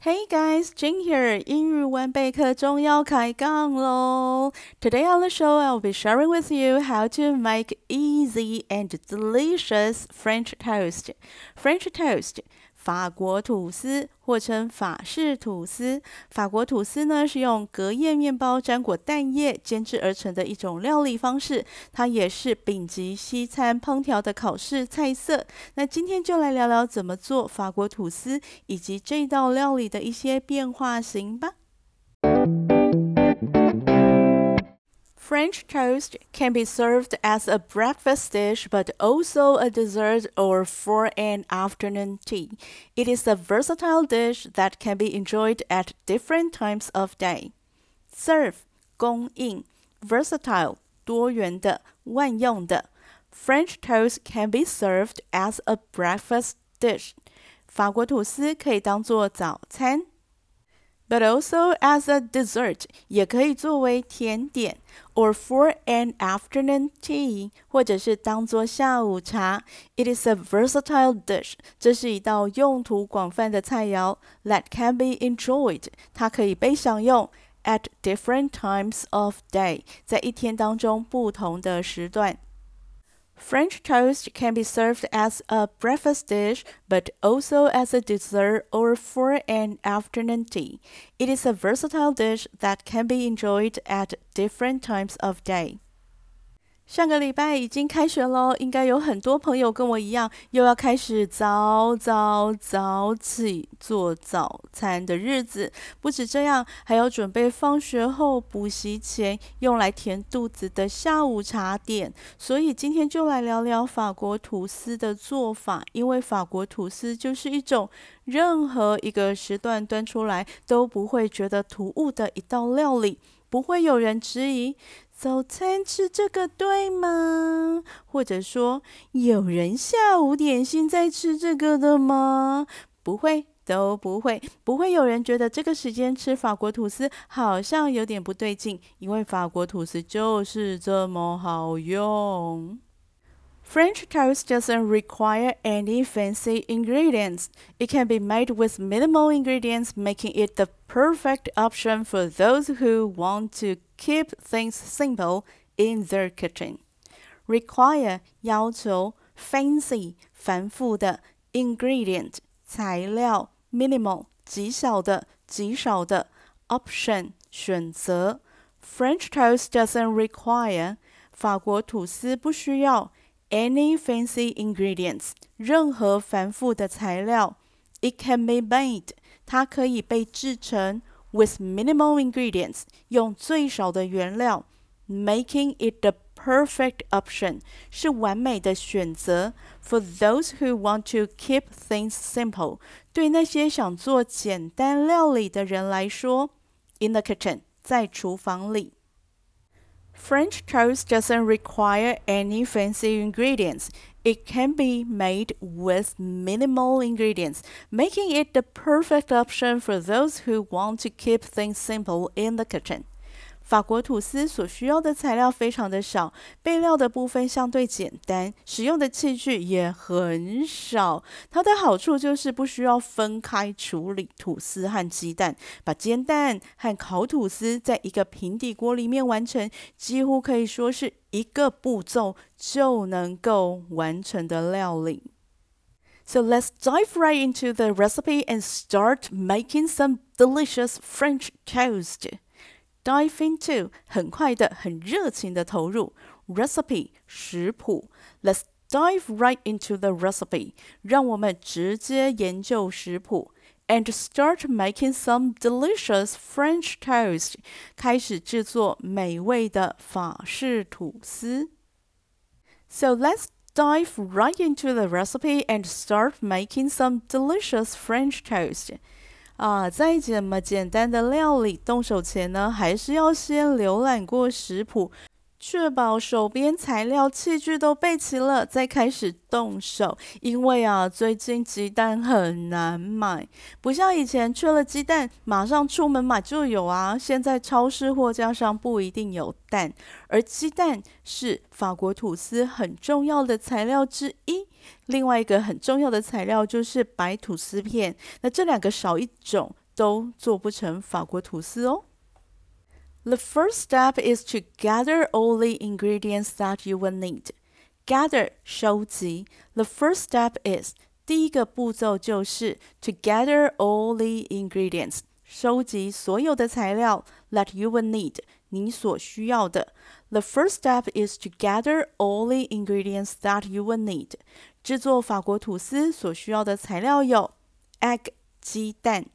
Hey guys, Jing here. 英语文备课中要开杠喽！Today on the show, I'll be sharing with you how to make easy and delicious French toast. French toast 法国吐司，或称法式吐司。法国吐司呢，是用隔夜面包沾裹蛋液煎制而成的一种料理方式，它也是丙级西餐烹调的考试菜色。那今天就来聊聊怎么做法国吐司，以及这道料理的一些变化型吧。French toast can be served as a breakfast dish but also a dessert or for an afternoon tea. It is a versatile dish that can be enjoyed at different times of day. Serve 供应 versatile 多元的、万用的。French toast can be served as a breakfast dish. 法国吐司可以当做早餐。 but also as a dessert，也可以作为甜点，or for an afternoon tea，或者是当做下午茶。It is a versatile dish，这是一道用途广泛的菜肴，that can be enjoyed，它可以被享用。At different times of day，在一天当中不同的时段。 French toast can be served as a breakfast dish, but also as a dessert or for an afternoon tea. It is a versatile dish that can be enjoyed at different times of day. 上个礼拜已经开学喽，应该有很多朋友跟我一样，又要开始早早早起做早餐的日子。不止这样，还要准备放学后补习前用来填肚子的下午茶点。所以今天就来聊聊法国吐司的做法，因为法国吐司就是一种任何一个时段端出来都不会觉得突兀的一道料理，不会有人质疑。早餐吃这个对吗？或者说，有人下午点心在吃这个的吗？不会，都不会，不会有人觉得这个时间吃法国吐司好像有点不对劲，因为法国吐司就是这么好用。French toast doesn't require any fancy ingredients. It can be made with minimal ingredients, making it the perfect option for those who want to keep things simple in their kitchen. Require 要求 fancy 繁复的 ingredient 材料 minimal 极小的极少的 option 选择 French toast doesn't require 法国吐司不需要 any fancy ingredients，任何繁复的材料。It can be made，它可以被制成 with minimal ingredients，用最少的原料，making it the perfect option，是完美的选择。For those who want to keep things simple，对那些想做简单料理的人来说，in the kitchen，在厨房里。 French toast doesn't require any fancy ingredients. It can be made with minimal ingredients, making it the perfect option for those who want to keep things simple in the kitchen. 法国吐司所需要的材料非常的少，备料的部分相对简单，使用的器具也很少。它的好处就是不需要分开处理吐司和鸡蛋，把煎蛋和烤吐司在一个平底锅里面完成，几乎可以说是一个步骤就能够完成的料理。So let's dive right into the recipe and start making some delicious French toast. Dive into 很快的、很热情的投入 recipe 食谱。Let's dive right into the recipe，让我们直接研究食谱。And start making some delicious French toast，开始制作美味的法式吐司。So let's dive right into the recipe and start making some delicious French toast. 啊，再怎么简单的料理，动手前呢，还是要先浏览过食谱。确保手边材料器具都备齐了，再开始动手。因为啊，最近鸡蛋很难买，不像以前缺了鸡蛋马上出门买就有啊。现在超市货架上不一定有蛋，而鸡蛋是法国吐司很重要的材料之一。另外一个很重要的材料就是白吐司片，那这两个少一种。都做不成法国吐司哦。The first step is to gather all the ingredients that you will need. Gather 收集。The first step is 第一个步骤就是 to gather all the ingredients，收集所有的材料 that you will need，你所需要的。The first step is to gather all the ingredients that you will need。制作法国吐司所需要的材料有 egg 鸡蛋，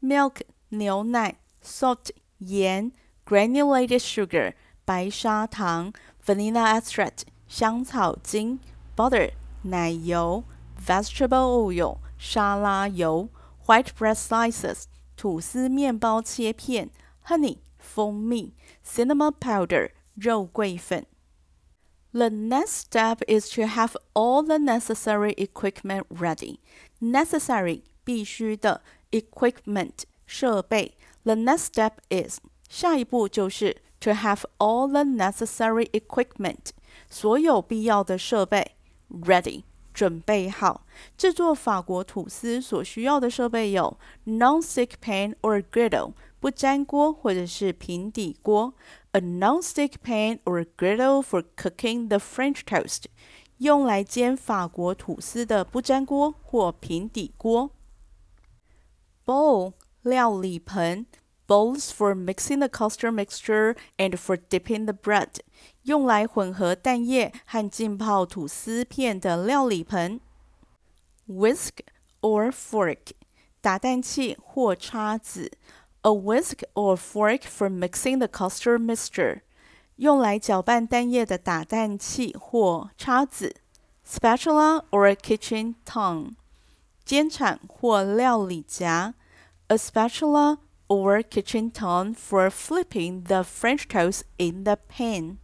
milk 牛奶，salt 盐，granulated sugar 白砂糖，vanilla extract 香草精，butter 奶油，vegetable oil 沙拉油，white bread slices 吐司面包切片，honey 蜂蜜，cinnamon powder 肉桂粉。The next step is to have all the necessary equipment ready. Necessary 必须的 equipment 设备。 The next step is 下一步就是 to have all the necessary equipment 所有必要的设备 ready 准备好。制作法国吐司所需要的设备有 non-stick pan or griddle 不粘锅或者是平底锅。a non-stick pan or griddle for cooking the French toast，用来煎法国吐司的不粘锅或平底锅。Bowl 料理盆，bowls for mixing the custard mixture and for dipping the bread，用来混合蛋液和浸泡吐司片的料理盆。Whisk or fork 打蛋器或叉子。a whisk or fork for mixing the custard mixture，用来搅拌蛋液的打蛋器或叉子；spatula or a kitchen tongue，煎铲或料理夹 ；a spatula or kitchen tongue for flipping the French toast in the pan，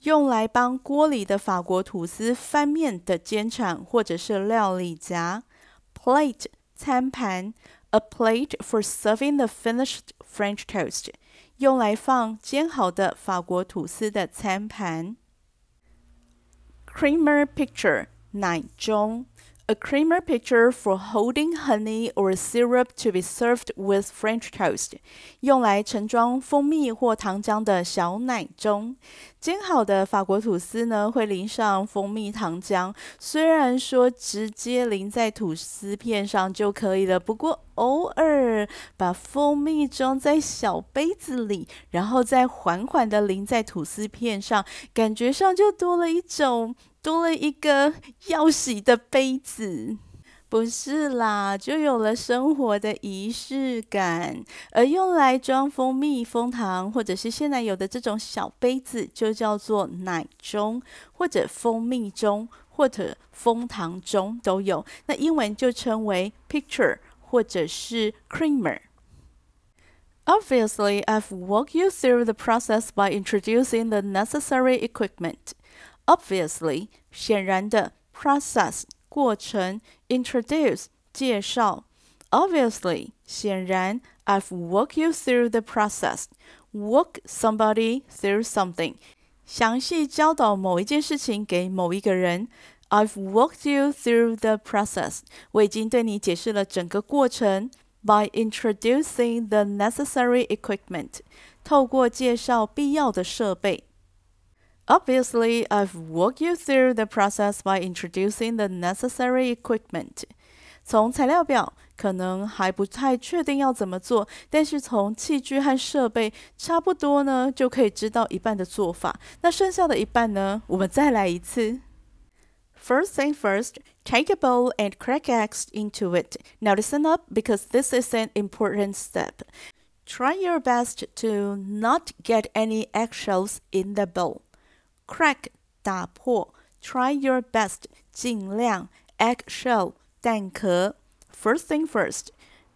用来帮锅里的法国吐司翻面的煎铲或者是料理夹；plate 餐盘。a plate for serving the finished French toast，用来放煎好的法国吐司的餐盘。Creamer pitcher 奶盅 A creamer pitcher for holding honey or syrup to be served with French toast，用来盛装蜂蜜或糖浆的小奶盅。煎好的法国吐司呢，会淋上蜂蜜糖浆。虽然说直接淋在吐司片上就可以了，不过偶尔把蜂蜜装在小杯子里，然后再缓缓的淋在吐司片上，感觉上就多了一种。多了一个要洗的杯子，不是啦，就有了生活的仪式感。而用来装蜂蜜、蜂糖，或者是现在有的这种小杯子，就叫做奶盅，或者蜂蜜盅，或者蜂糖盅都有。那英文就称为 pitcher 或者是 creamer。Obviously, I've walked you through the process by introducing the necessary equipment. Obviously，显然的，process 过程，introduce 介绍。Obviously，显然，I've walked you through the process. Walk somebody through something，详细教导某一件事情给某一个人。I've walked you through the process. 我已经对你解释了整个过程。By introducing the necessary equipment，透过介绍必要的设备。 Obviously, I've walked you through the process by introducing the necessary equipment. 从材料表可能还不太确定要怎么做，但是从器具和设备差不多呢，就可以知道一半的做法。那剩下的一半呢，我们再来一次。First thing first, take a bowl and crack eggs into it. Now listen up because this is an important step. Try your best to not get any eggshells in the bowl. Crack 打破，Try your best 尽量，Eggshell 蛋壳。First thing first，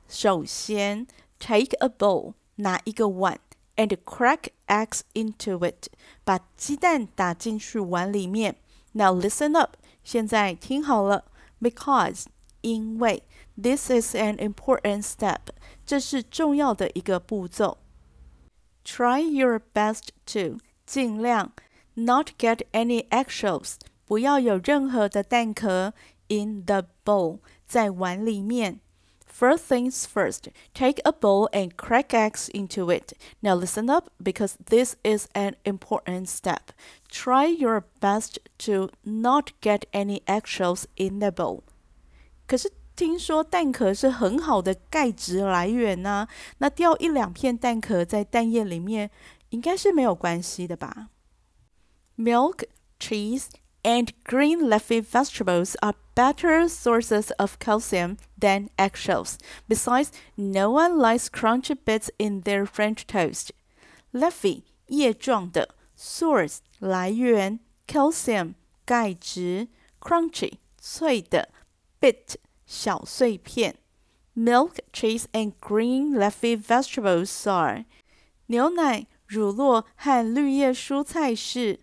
首先，take a bowl 拿一个碗，and crack eggs into it 把鸡蛋打进去碗里面。Now listen up，现在听好了，because 因为 this is an important step，这是重要的一个步骤。Try your best to 尽量。 not get any eggshells，不要有任何的蛋壳 in the bowl，在碗里面。 First things first, take a bowl and crack eggs into it. Now listen up because this is an important step. Try your best to not get any eggshells in the bowl. 可是听说蛋壳是很好的钙质来源呐、啊，那掉一两片蛋壳在蛋液里面，应该是没有关系的吧 ？Milk, cheese, and green leafy vegetables are better sources of calcium than eggshells. Besides, no one likes crunchy bits in their French toast. Leafy 叶状的，source 来源，calcium 钙质，crunchy 脆的，bit 小碎片。Milk, cheese, and green leafy vegetables are 牛奶、乳酪和绿叶蔬菜是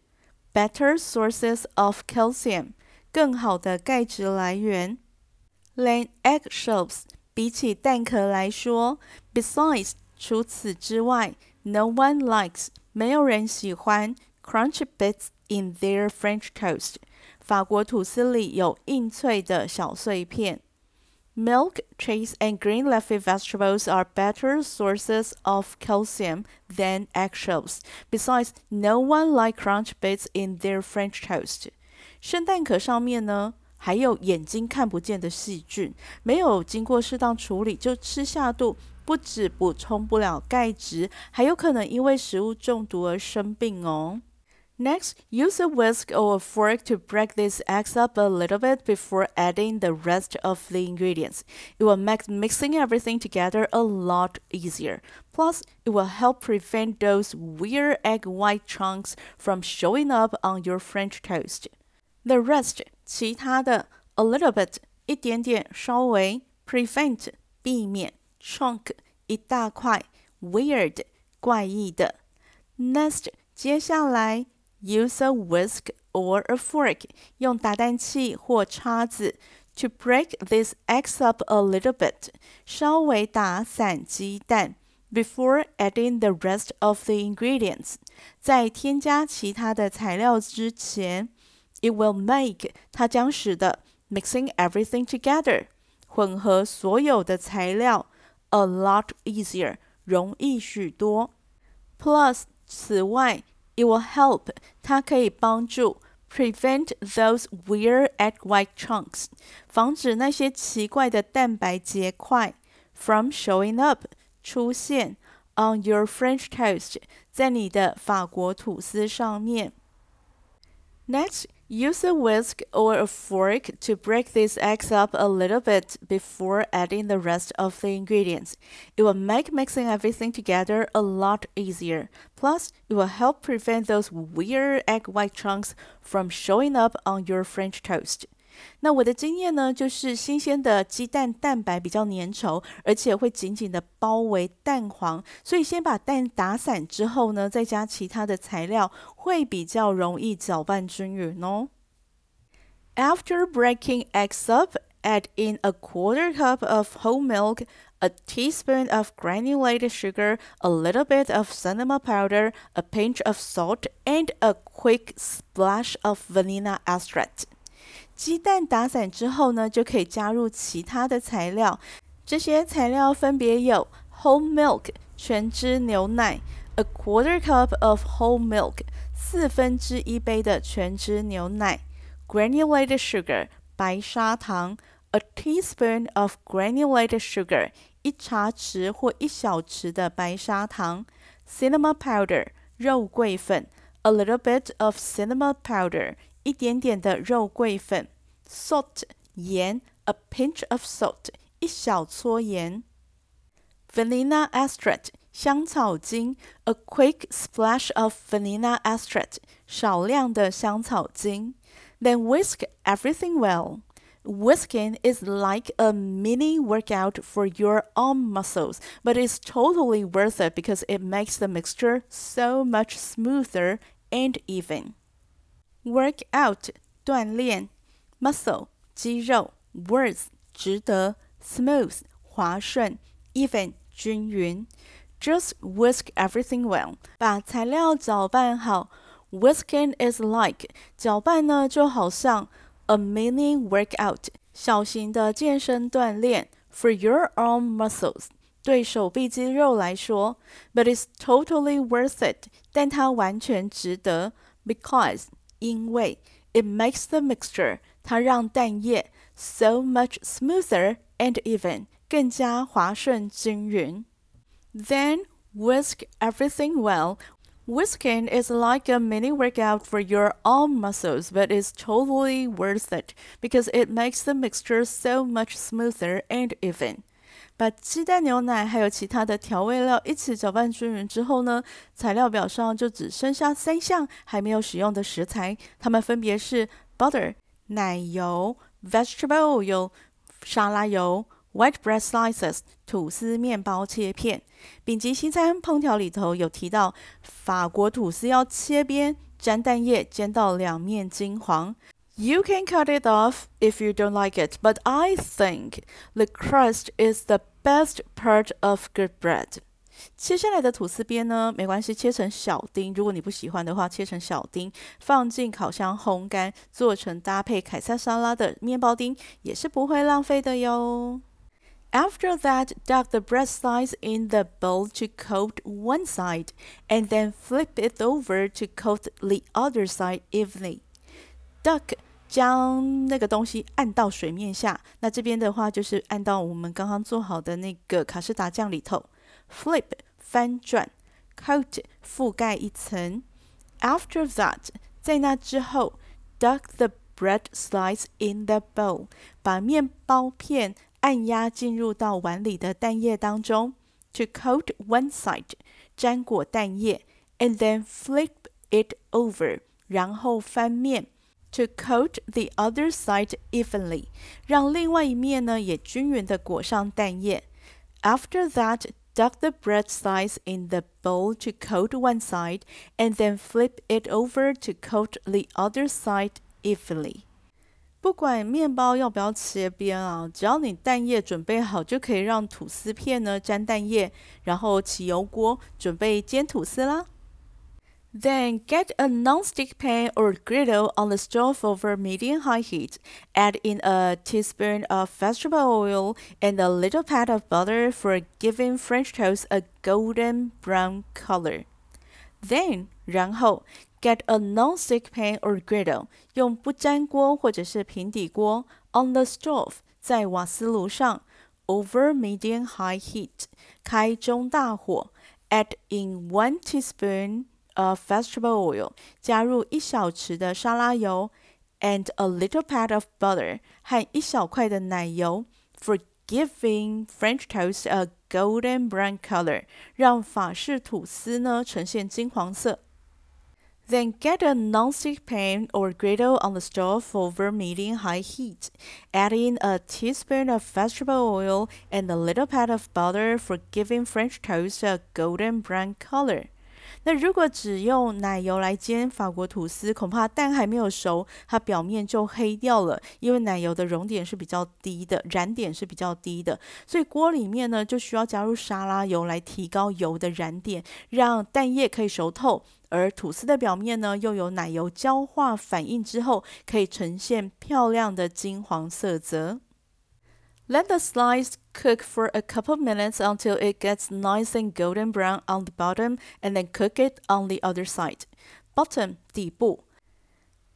better sources of calcium 更好的钙质来源。Than eggshells 比起蛋壳来说，besides 除此之外，no one likes 没有人喜欢 crunchy bits in their French toast 法国吐司里有硬脆的小碎片。 Milk, cheese, and green leafy vegetables are better sources of calcium than eggshells. Besides, no one likes crunch bits in their French toast. 生蛋壳上面呢，还有眼睛看不见的细菌，没有经过适当处理就吃下肚，不止补充不了钙质，还有可能因为食物中毒而生病哦。 Next, use a whisk or a fork to break these eggs up a little bit before adding the rest of the ingredients. It will make mixing everything together a lot easier. Plus, it will help prevent those weird egg white chunks from showing up on your French toast. The rest, 其他的 a little bit 一点点稍微 prevent 避免 chunk 一大块 weird 怪异的 next 接下来 use a whisk or a fork 用打蛋器或叉子 to break these eggs up a little bit 稍微打散鸡蛋 before adding the rest of the ingredients 在添加其他的材料之前 it will make 它将使得 mixing everything together 混合所有的材料 a lot easier 容易许多。Plus 此外 it will help 它可以帮助 prevent those weird egg white chunks 防止那些奇怪的蛋白结块 from showing up 出现 on your French toast 在你的法国吐司上面。Next, Use a whisk or a fork to break these eggs up a little bit before adding the rest of the ingredients. It will make mixing everything together a lot easier. Plus, it will help prevent those weird egg white chunks from showing up on your French toast. 那我的经验呢，就是新鲜的鸡蛋蛋白比较粘稠，而且会紧紧的包围蛋黄，所以先把蛋打散之后呢，再加其他的材料，会比较容易搅拌均匀哦。After breaking eggs up, add in a quarter cup of whole milk, a teaspoon of granulated sugar, a little bit of cinnamon powder, a pinch of salt, and a quick splash of vanilla extract. 鸡蛋打散之后呢，就可以加入其他的材料。这些材料分别有 whole milk 全脂牛奶，a quarter cup of whole milk 四分之一杯的全脂牛奶，granulated sugar 白砂糖，a teaspoon of granulated sugar 一茶匙或一小匙的白砂糖，cinnamon powder 肉桂粉，a little bit of cinnamon powder 一点点的肉桂粉，salt 盐，a pinch of salt 一小撮盐，vanilla extract 香草精，a quick splash of vanilla extract 少量的香草精，then whisk everything well。Whisking is like a mini workout for your arm muscles, but it's totally worth it because it makes the mixture so much smoother and even. Work out 锻炼，muscle 肌肉，words 值得，smooth 滑顺，even 均匀。Just whisk everything well，把材料搅拌好。Whisking is like 搅拌呢，就好像 a mini workout 小型的健身锻炼 for your arm muscles，对手臂肌肉来说，but it's totally worth it，但它完全值得，because 因为 it makes the mixture，它让蛋液 so much smoother and even，更加滑顺均匀。Then whisk everything well Whisking is like a mini workout for your arm muscles, but it's totally worth it because it makes the mixture so much smoother and even. 把鸡蛋、牛奶还有其他的调味料一起搅拌均匀之后呢，材料表上就只剩下三项还没有使用的食材，它们分别是 butter 奶油、vegetable 有沙拉油。White bread slices 吐司面包切片，丙级西餐烹调里头有提到，法国吐司要切边，沾蛋液，煎到两面金黄。You can cut it off if you don't like it, but I think the crust is the best part of good bread. 切下来的吐司边呢，没关系，切成小丁。如果你不喜欢的话，切成小丁，放进烤箱烘干，做成搭配凯撒沙拉的面包丁，也是不会浪费的哟。After that, dunk the bread slice in the bowl to coat one side, and then flip it over to coat the other side evenly. Duck 将那个东西按到水面下，那这边的话就是按到我们刚刚做好的那个卡士达酱里头。Flip 翻转，coat 覆盖一层。After that，在那之后，duck the bread slice in the bowl，把面包片按压进入到碗里的蛋液当中，to coat one side，沾裹蛋液，and then flip it over，然后翻面，to coat the other side evenly，让另外一面呢也均匀的裹上蛋液。After that, duck the bread slice in the bowl to coat one side, and then flip it over to coat the other side evenly. 不管面包要不要切边啊，只要你蛋液准备好，就可以让吐司片呢沾蛋液，然后起油锅准备煎吐司啦。Then get a non-stick pan or griddle on the stove over medium-high heat. Add in a teaspoon of vegetable oil and a little pat of butter for giving French toast a golden brown color. Then 然后 Get a non-stick pan or griddle，用不粘锅或者是平底锅。On the stove，在瓦斯炉上。Over medium high heat，开中大火。Add in one teaspoon of vegetable oil，加入一小匙的沙拉油。And a little pat of butter，和一小块的奶油。For giving French toast a golden brown color，让法式吐司呢呈现金黄色。then get a non-stick pan or griddle on the stove over medium-high heat. Add in a teaspoon of vegetable oil and a little pat of butter for giving French toast a golden brown color. 那如果只用奶油来煎法国吐司，恐怕蛋还没有熟，它表面就黑掉了。因为奶油的熔点是比较低的，燃点是比较低的，所以锅里面呢就需要加入沙拉油来提高油的燃点，让蛋液可以熟透。而吐司的表面呢，又有奶油焦化反应之后，可以呈现漂亮的金黄色泽。Let the slice cook for a couple minutes until it gets nice and golden brown on the bottom, and then cook it on the other side. Bottom 底部。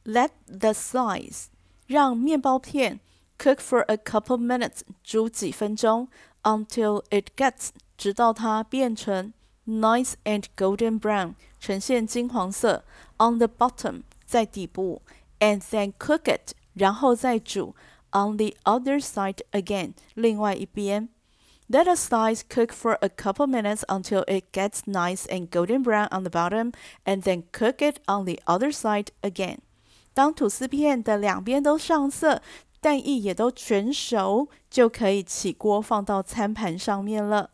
Let the slice 让面包片 cook for a couple minutes 煮几分钟 until it gets 直到它变成 nice and golden brown 呈现金黄色 on the bottom 在底部 and then cook it 然后再煮 on the other side again, 另外一边。Let a slice cook for a couple minutes until it gets nice and golden brown on the bottom, and then cook it on the other side again. 当吐司片的两边都上色，蛋液也都全熟，就可以起锅放到餐盘上面了。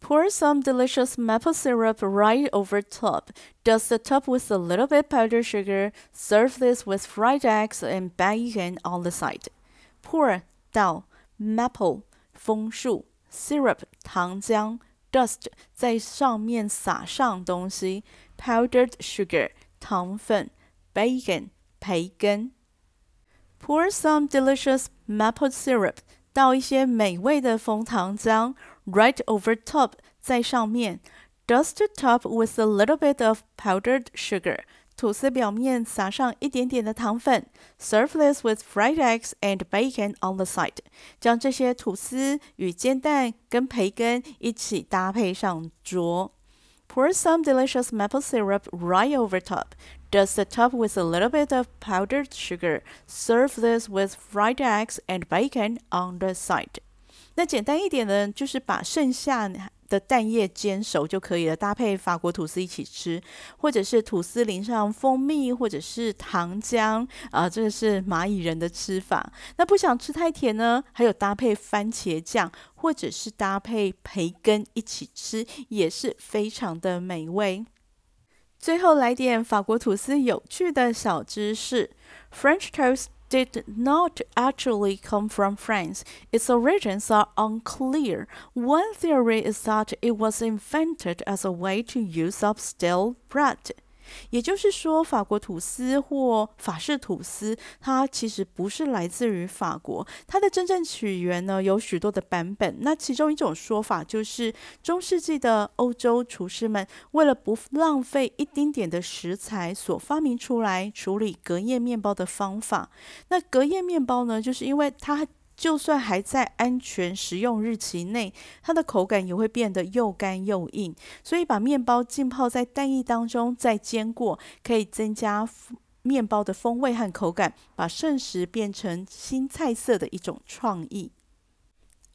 Pour some delicious maple syrup right over top. Dust the top with a little bit powdered sugar. Serve this with fried eggs and bacon on the side. Pour 倒，maple 枫树，syrup 糖浆，dust 在上面撒上东西，powdered sugar 糖粉，bacon 培根。Pour some delicious maple syrup 倒一些美味的枫糖浆，right over top，在上面，dust the top with a little bit of powdered sugar。 吐司表面撒上一点点的糖粉，serve this with fried eggs and bacon on the side。将这些吐司与煎蛋跟培根一起搭配上桌。Pour some delicious maple syrup right over top. Dust the top with a little bit of powdered sugar. Serve this with fried eggs and bacon on the side. 那简单一点的，就是把剩下 的蛋液煎熟就可以了，搭配法国吐司一起吃，或者是吐司淋上蜂蜜，或者是糖浆啊，这个是蚂蚁人的吃法。那不想吃太甜呢，还有搭配番茄酱，或者是搭配培根一起吃，也是非常的美味。最后来点法国吐司有趣的小知识：French toast。Did not actually come from France. Its origins are unclear. One theory is that it was invented as a way to use up stale bread. 也就是说，法国吐司或法式吐司，它其实不是来自于法国，它的真正起源呢有许多的版本。那其中一种说法就是，中世纪的欧洲厨师们为了不浪费一丁点的食材，所发明出来处理隔夜面包的方法。那隔夜面包呢，就是因为它。就算还在安全食用日期内，它的口感也会变得又干又硬。所以把面包浸泡在蛋液当中，再煎过，可以增加面包的风味和口感，把剩食变成新菜色的一种创意。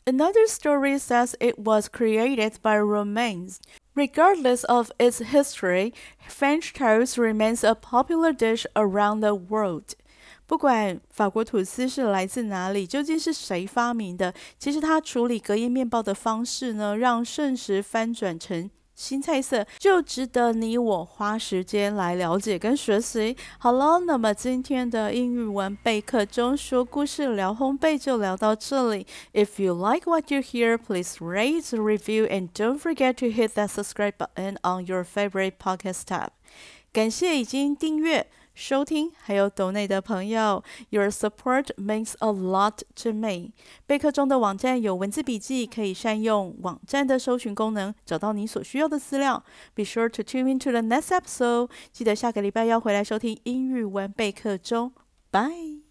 Another story says it was created by Romans. Regardless of its history, French toast remains a popular dish around the world. 不管法国吐司是来自哪里，究竟是谁发明的，其实它处理隔夜面包的方式呢，让剩食翻转成新菜色，就值得你我花时间来了解跟学习。好了，那么今天的英语文备课中说故事聊烘焙就聊到这里。If you like what you hear, please rate, review, and don't forget to hit that subscribe button on your favorite podcast tab。感谢已经订阅。收听还有抖内的朋友，Your support means a lot to me。备课中的网站有文字笔记，可以善用网站的搜寻功能找到你所需要的资料。Be sure to tune in to the next episode。记得下个礼拜要回来收听英语文备课中。Bye。